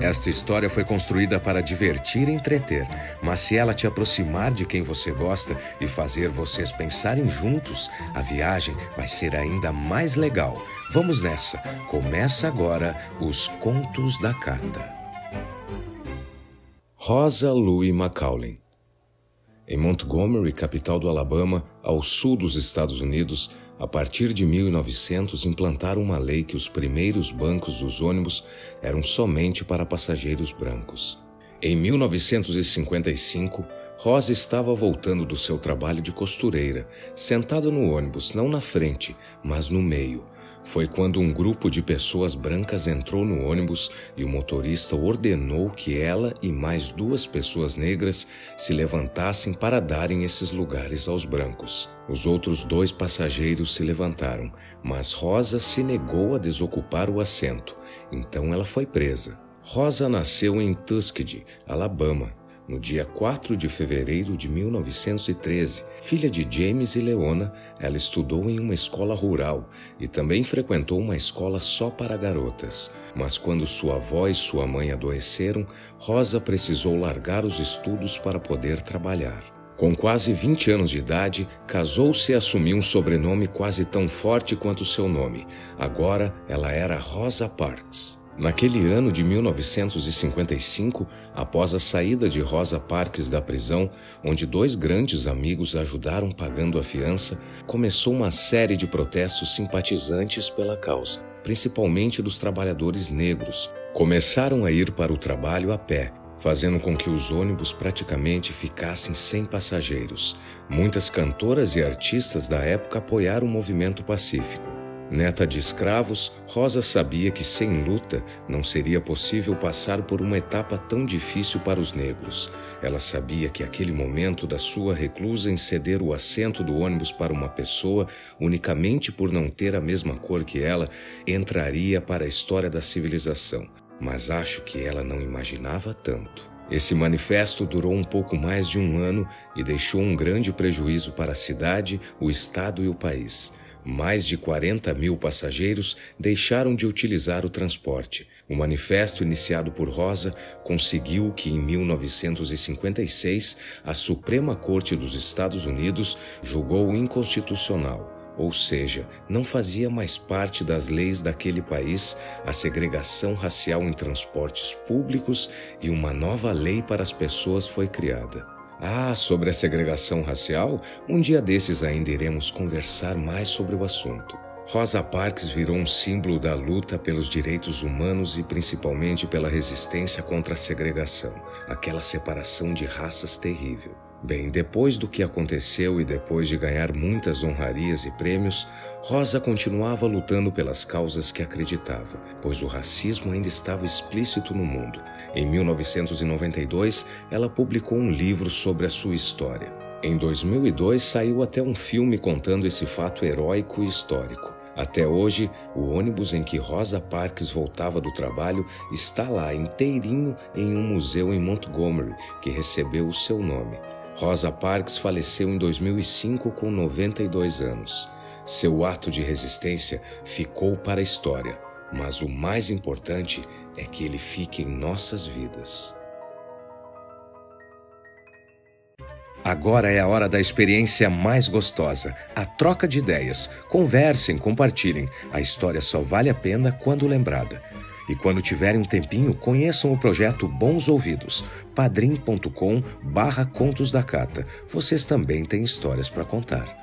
Esta história foi construída para divertir e entreter, mas se ela te aproximar de quem você gosta e fazer vocês pensarem juntos, a viagem vai ser ainda mais legal. Vamos nessa! Começa agora os Contos da Cata. Rosa Louis Macaulay Em Montgomery, capital do Alabama, ao sul dos Estados Unidos, a partir de 1900, implantaram uma lei que os primeiros bancos dos ônibus eram somente para passageiros brancos. Em 1955, Rosa estava voltando do seu trabalho de costureira, sentada no ônibus, não na frente, mas no meio, foi quando um grupo de pessoas brancas entrou no ônibus e o motorista ordenou que ela e mais duas pessoas negras se levantassem para darem esses lugares aos brancos. Os outros dois passageiros se levantaram, mas Rosa se negou a desocupar o assento, então ela foi presa. Rosa nasceu em Tuskegee, Alabama, no dia 4 de fevereiro de 1913. Filha de James e Leona, ela estudou em uma escola rural e também frequentou uma escola só para garotas. Mas quando sua avó e sua mãe adoeceram, Rosa precisou largar os estudos para poder trabalhar. Com quase 20 anos de idade, casou-se e assumiu um sobrenome quase tão forte quanto seu nome. Agora ela era Rosa Parks. Naquele ano de 1955, após a saída de Rosa Parks da prisão, onde dois grandes amigos ajudaram pagando a fiança, começou uma série de protestos simpatizantes pela causa, principalmente dos trabalhadores negros. Começaram a ir para o trabalho a pé, fazendo com que os ônibus praticamente ficassem sem passageiros. Muitas cantoras e artistas da época apoiaram o movimento pacífico. Neta de escravos, Rosa sabia que sem luta não seria possível passar por uma etapa tão difícil para os negros. Ela sabia que aquele momento da sua reclusa em ceder o assento do ônibus para uma pessoa unicamente por não ter a mesma cor que ela entraria para a história da civilização. Mas acho que ela não imaginava tanto. Esse manifesto durou um pouco mais de um ano e deixou um grande prejuízo para a cidade, o estado e o país. Mais de 40 mil passageiros deixaram de utilizar o transporte. O manifesto iniciado por Rosa conseguiu que, em 1956, a Suprema Corte dos Estados Unidos julgou inconstitucional ou seja, não fazia mais parte das leis daquele país a segregação racial em transportes públicos e uma nova lei para as pessoas foi criada. Ah, sobre a segregação racial, um dia desses ainda iremos conversar mais sobre o assunto. Rosa Parks virou um símbolo da luta pelos direitos humanos e principalmente pela resistência contra a segregação, aquela separação de raças terrível. Bem, depois do que aconteceu e depois de ganhar muitas honrarias e prêmios, Rosa continuava lutando pelas causas que acreditava, pois o racismo ainda estava explícito no mundo. Em 1992, ela publicou um livro sobre a sua história. Em 2002, saiu até um filme contando esse fato heróico e histórico. Até hoje, o ônibus em que Rosa Parks voltava do trabalho está lá inteirinho em um museu em Montgomery, que recebeu o seu nome. Rosa Parks faleceu em 2005 com 92 anos. Seu ato de resistência ficou para a história, mas o mais importante é que ele fique em nossas vidas. Agora é a hora da experiência mais gostosa, a troca de ideias. Conversem, compartilhem. A história só vale a pena quando lembrada. E quando tiverem um tempinho, conheçam o projeto Bons Ouvidos, padrim.com barra Contos da Cata. Vocês também têm histórias para contar.